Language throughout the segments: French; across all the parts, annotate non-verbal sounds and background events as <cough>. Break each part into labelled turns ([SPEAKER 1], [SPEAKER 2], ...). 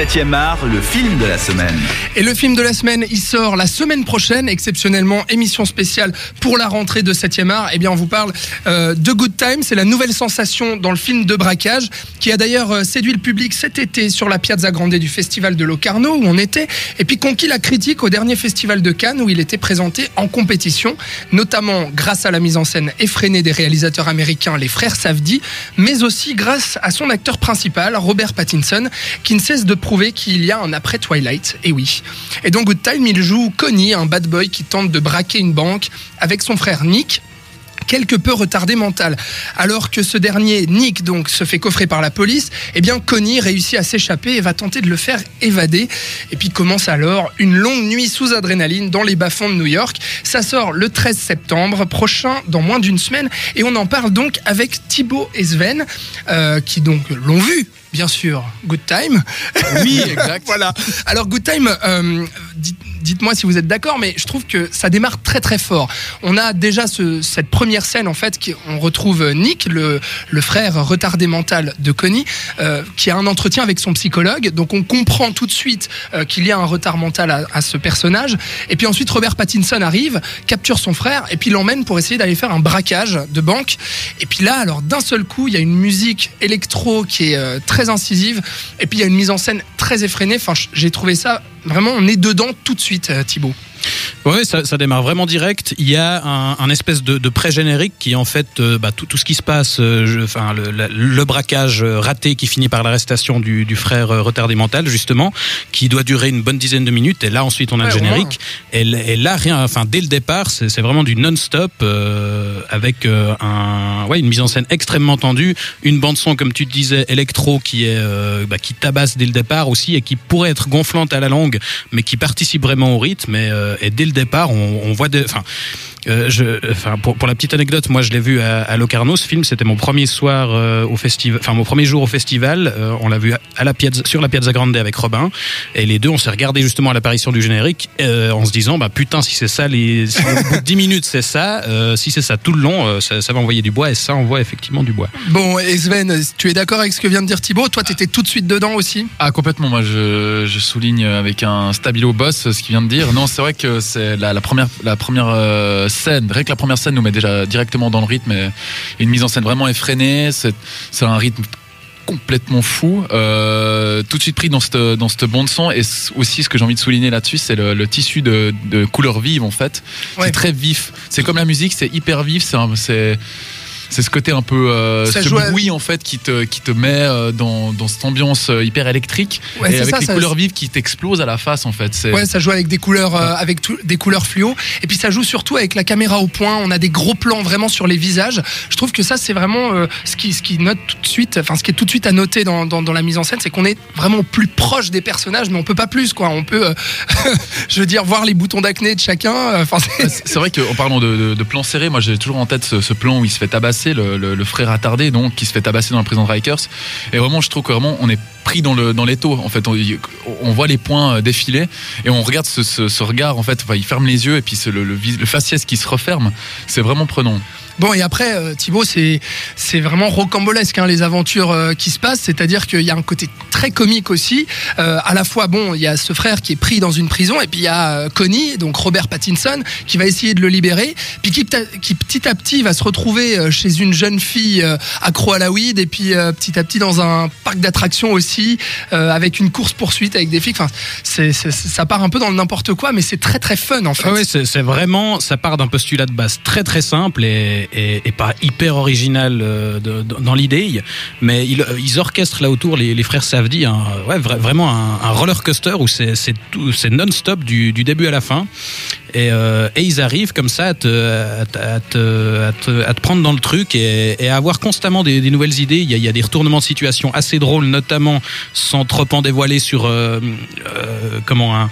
[SPEAKER 1] 7e art, le film de la semaine.
[SPEAKER 2] Et le film de la semaine, il sort la semaine prochaine, exceptionnellement, émission spéciale pour la rentrée de 7e art. Eh bien, on vous parle euh, de Good Time, c'est la nouvelle sensation dans le film de braquage, qui a d'ailleurs euh, séduit le public cet été sur la Piazza Grande du Festival de Locarno, où on était, et puis conquis la critique au dernier Festival de Cannes, où il était présenté en compétition, notamment grâce à la mise en scène effrénée des réalisateurs américains, les frères Safdie, mais aussi grâce à son acteur principal, Robert Pattinson, qui ne cesse de qu'il y a un après Twilight. Et oui. Et dans Good Time, il joue Connie, un bad boy qui tente de braquer une banque avec son frère Nick, quelque peu retardé mental. Alors que ce dernier, Nick, donc, se fait coffrer par la police, eh bien, Connie réussit à s'échapper et va tenter de le faire évader. Et puis commence alors une longue nuit sous adrénaline dans les bas-fonds de New York. Ça sort le 13 septembre prochain, dans moins d'une semaine, et on en parle donc avec Thibaut et Sven, euh, qui donc l'ont vu bien sûr, Good Time. <laughs>
[SPEAKER 3] Oui, exact.
[SPEAKER 2] voilà. Alors, Good Time, euh, dites-moi si vous êtes d'accord, mais je trouve que ça démarre très très fort. On a déjà ce, cette première scène, en fait, qui, on retrouve Nick, le, le frère retardé mental de Connie, euh, qui a un entretien avec son psychologue. Donc, on comprend tout de suite euh, qu'il y a un retard mental à, à, ce personnage. Et puis ensuite, Robert Pattinson arrive, capture son frère, et puis l'emmène pour essayer d'aller faire un braquage de banque. Et puis là, alors, d'un seul coup, il y a une musique électro qui est très incisive. Et puis il y a une mise en scène très effrénée. Enfin, j'ai trouvé ça vraiment, on est dedans tout de suite, Thibaut.
[SPEAKER 3] Oui, ça, ça, démarre vraiment direct. Il y a un, un espèce de, de pré-générique qui, en fait, euh, bah, tout, tout, ce qui se passe, euh, je, enfin, le, le, le, braquage raté qui finit par l'arrestation du, du, frère euh, retardé mental, justement, qui doit durer une bonne dizaine de minutes. Et là, ensuite, on a ouais, le générique. Et, et, là, rien, enfin, dès le départ, c'est vraiment du non-stop euh, avec euh, un, ouais, une mise en scène extrêmement tendue, une bande son, comme tu disais, électro qui est, bah, qui tabasse dès le départ aussi et qui pourrait être gonflante à la longue, mais qui participe vraiment au rythme. Et, et dès le départ, on, on voit des, enfin, euh, je, enfin, pour, pour, la petite anecdote, moi je l'ai vu à, à, Locarno. Ce film, c'était mon premier soir euh, au festival, enfin mon premier jour au festival. Euh, on l'a vu à la piazza, sur la Piazza Grande avec Robin, et les deux, on s'est regardé justement à l'apparition du générique euh, en se disant, bah putain, si c'est ça, les si au bout de 10 minutes c'est ça, euh, si c'est ça tout le long, ça, ça, va envoyer du bois, et ça envoie effectivement du bois.
[SPEAKER 2] Bon, et Sven, tu es d'accord avec ce que vient de dire Thibaut? Toi, tu étais tout de suite dedans aussi?
[SPEAKER 4] Ah complètement. Moi, je, je souligne avec un stabilo boss ce qu'il vient de dire. Non, c'est vrai que c'est la, la, première la première scène, rien que la première scène nous met déjà directement dans le rythme et une mise en scène vraiment effrénée. C'est un rythme complètement fou, euh, tout de suite pris dans cette, dans cette bande son. Et aussi, ce que j'ai envie de souligner là-dessus, c'est le, le, tissu de, de couleurs vives en fait. Ouais. C'est très vif. C'est comme la musique, c'est hyper vif. C'est c'est ce côté un peu euh, ce bruit à... en fait qui te qui te met euh, dans, dans cette ambiance euh, hyper électrique ouais, et avec ça, les ça, couleurs vives qui t'explosent à la face en fait.
[SPEAKER 2] Ouais, ça joue avec des couleurs ouais. avec tout, des couleurs fluo et puis ça joue surtout avec la caméra au point. On a des gros plans vraiment sur les visages. Je trouve que ça c'est vraiment euh, ce qui ce qui note tout de suite, enfin ce qui est tout de suite à noter dans, dans, dans la mise en scène, c'est qu'on est vraiment plus proche des personnages, mais on peut pas plus quoi. On peut, <laughs> je veux dire, voir les boutons d'acné de chacun. Enfin,
[SPEAKER 4] c'est vrai qu'en parlant de, de, de plan serré, moi j'ai toujours en tête ce, ce plan où il se fait tabasser le, frère attardé donc qui se fait tabasser dans la prison de Rikers. Et vraiment je trouve que vraiment on est pris dans le dans l'étau en fait. On, voit les points défiler et on regarde ce, regard en fait. Il ferme les yeux et puis le, le, le faciès qui se referme. C'est vraiment prenant
[SPEAKER 2] Bon, et après, euh, Thibaut, c'est vraiment rocambolesque, hein, les aventures euh, qui se passent. C'est-à-dire qu'il y a un côté très comique aussi. Euh, à la fois, bon, il y a ce frère qui est pris dans une prison, et puis il y a Connie, donc Robert Pattinson, qui va essayer de le libérer, puis qui, petit à petit va se retrouver chez une jeune fille accro à la weed, et puis petit à petit dans un parc d'attractions aussi, avec une course-poursuite avec des filles. Enfin, c'est ça part un peu dans le n'importe quoi, mais c'est très très fun en fait.
[SPEAKER 3] Ah oui, c'est vraiment, ça part d'un postulat de base très très simple et et, et, pas hyper original euh, de, de, dans l'idée, mais ils, ils, orchestrent là autour les, les frères Savdi, un, ouais, vra vraiment un, un, roller coaster où c'est non-stop du, du, début à la fin. Et, euh, et, ils arrivent comme ça à te, à, te, à, te, à, te, prendre dans le truc et, et à avoir constamment des, des, nouvelles idées. Il y, a, il y, a, des retournements de situation assez drôles, notamment sans trop en dévoiler sur euh, euh, comment un,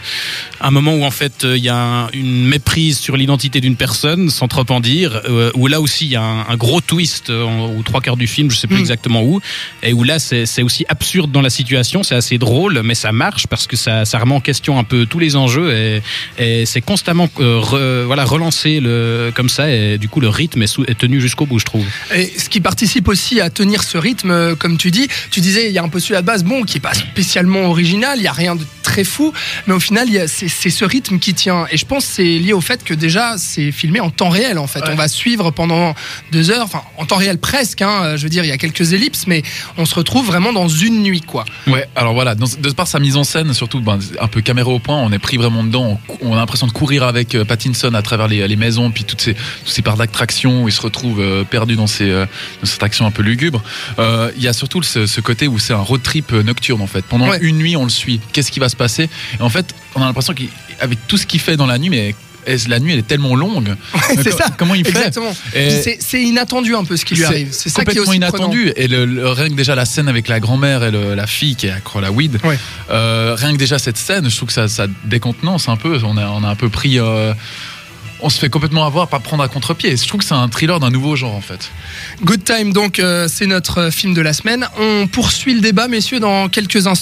[SPEAKER 3] un, moment où en fait il y a un, une méprise sur l'identité d'une personne, sans trop en dire, euh, où là aussi il y a un, un gros twist euh, aux trois quarts du film, je sais plus
[SPEAKER 2] Mm.
[SPEAKER 3] exactement où, et où là c'est aussi absurde dans la situation, c'est assez drôle, mais ça marche parce que ça, ça remet en question un peu tous les enjeux et, et c'est constamment euh, re- voilà relancé le, comme ça et du coup le rythme est, tenu jusqu'au bout, je trouve.
[SPEAKER 2] Et ce qui participe aussi à tenir ce rythme, euh, comme tu dis, tu disais, il y a un postulat de base, bon, qui est pas spécialement original, il y a rien de très fou, mais au final, c'est ce rythme qui tient. Et je pense que c'est lié au fait que déjà, c'est filmé en temps réel, en fait.
[SPEAKER 4] Ouais.
[SPEAKER 2] On va suivre pendant deux heures, enfin, en temps réel presque, hein, je veux dire, il y a quelques ellipses, mais on se retrouve vraiment dans une nuit, quoi.
[SPEAKER 4] Ouais, alors voilà, dans- de par sa mise en scène, surtout ben, un peu caméra au point, on est pris vraiment dedans. On, a l'impression de courir avec euh, Pattinson à travers les, les maisons, puis toutes ces, tous ces parcs d'attractions où il se retrouve euh, perdu dans ces, euh, dans action un peu lugubre. Euh, Il y a surtout ce, ce côté où c'est un road trip nocturne en fait. Pendant
[SPEAKER 2] Ouais.
[SPEAKER 4] une nuit, on le suit. Qu'est-ce qui va se passer Et en fait, on a l'impression qu'avec tout ce qu'il fait dans la nuit, mais la nuit elle est tellement longue? <laughs>
[SPEAKER 2] c'est ça.
[SPEAKER 4] Comment il fait?
[SPEAKER 2] Exactement. C'est- inattendu un peu ce qui lui arrive. C'est ça qui est
[SPEAKER 4] complètement
[SPEAKER 2] aussi prenant.
[SPEAKER 4] inattendu. Et le, le- rien que déjà la scène avec la grand-mère et le- la fille qui est accro à la weed,
[SPEAKER 2] Ouais.
[SPEAKER 4] euh, rien que déjà cette scène, je trouve que ça, ça décontenance un peu. On a, on a un peu pris. euh, on se fait complètement avoir, pas prendre à contre-pied. Je trouve que c'est un thriller d'un nouveau genre en fait.
[SPEAKER 2] Good Time, donc, euh, c'est notre film de la semaine. On poursuit le débat, messieurs, dans quelques instants.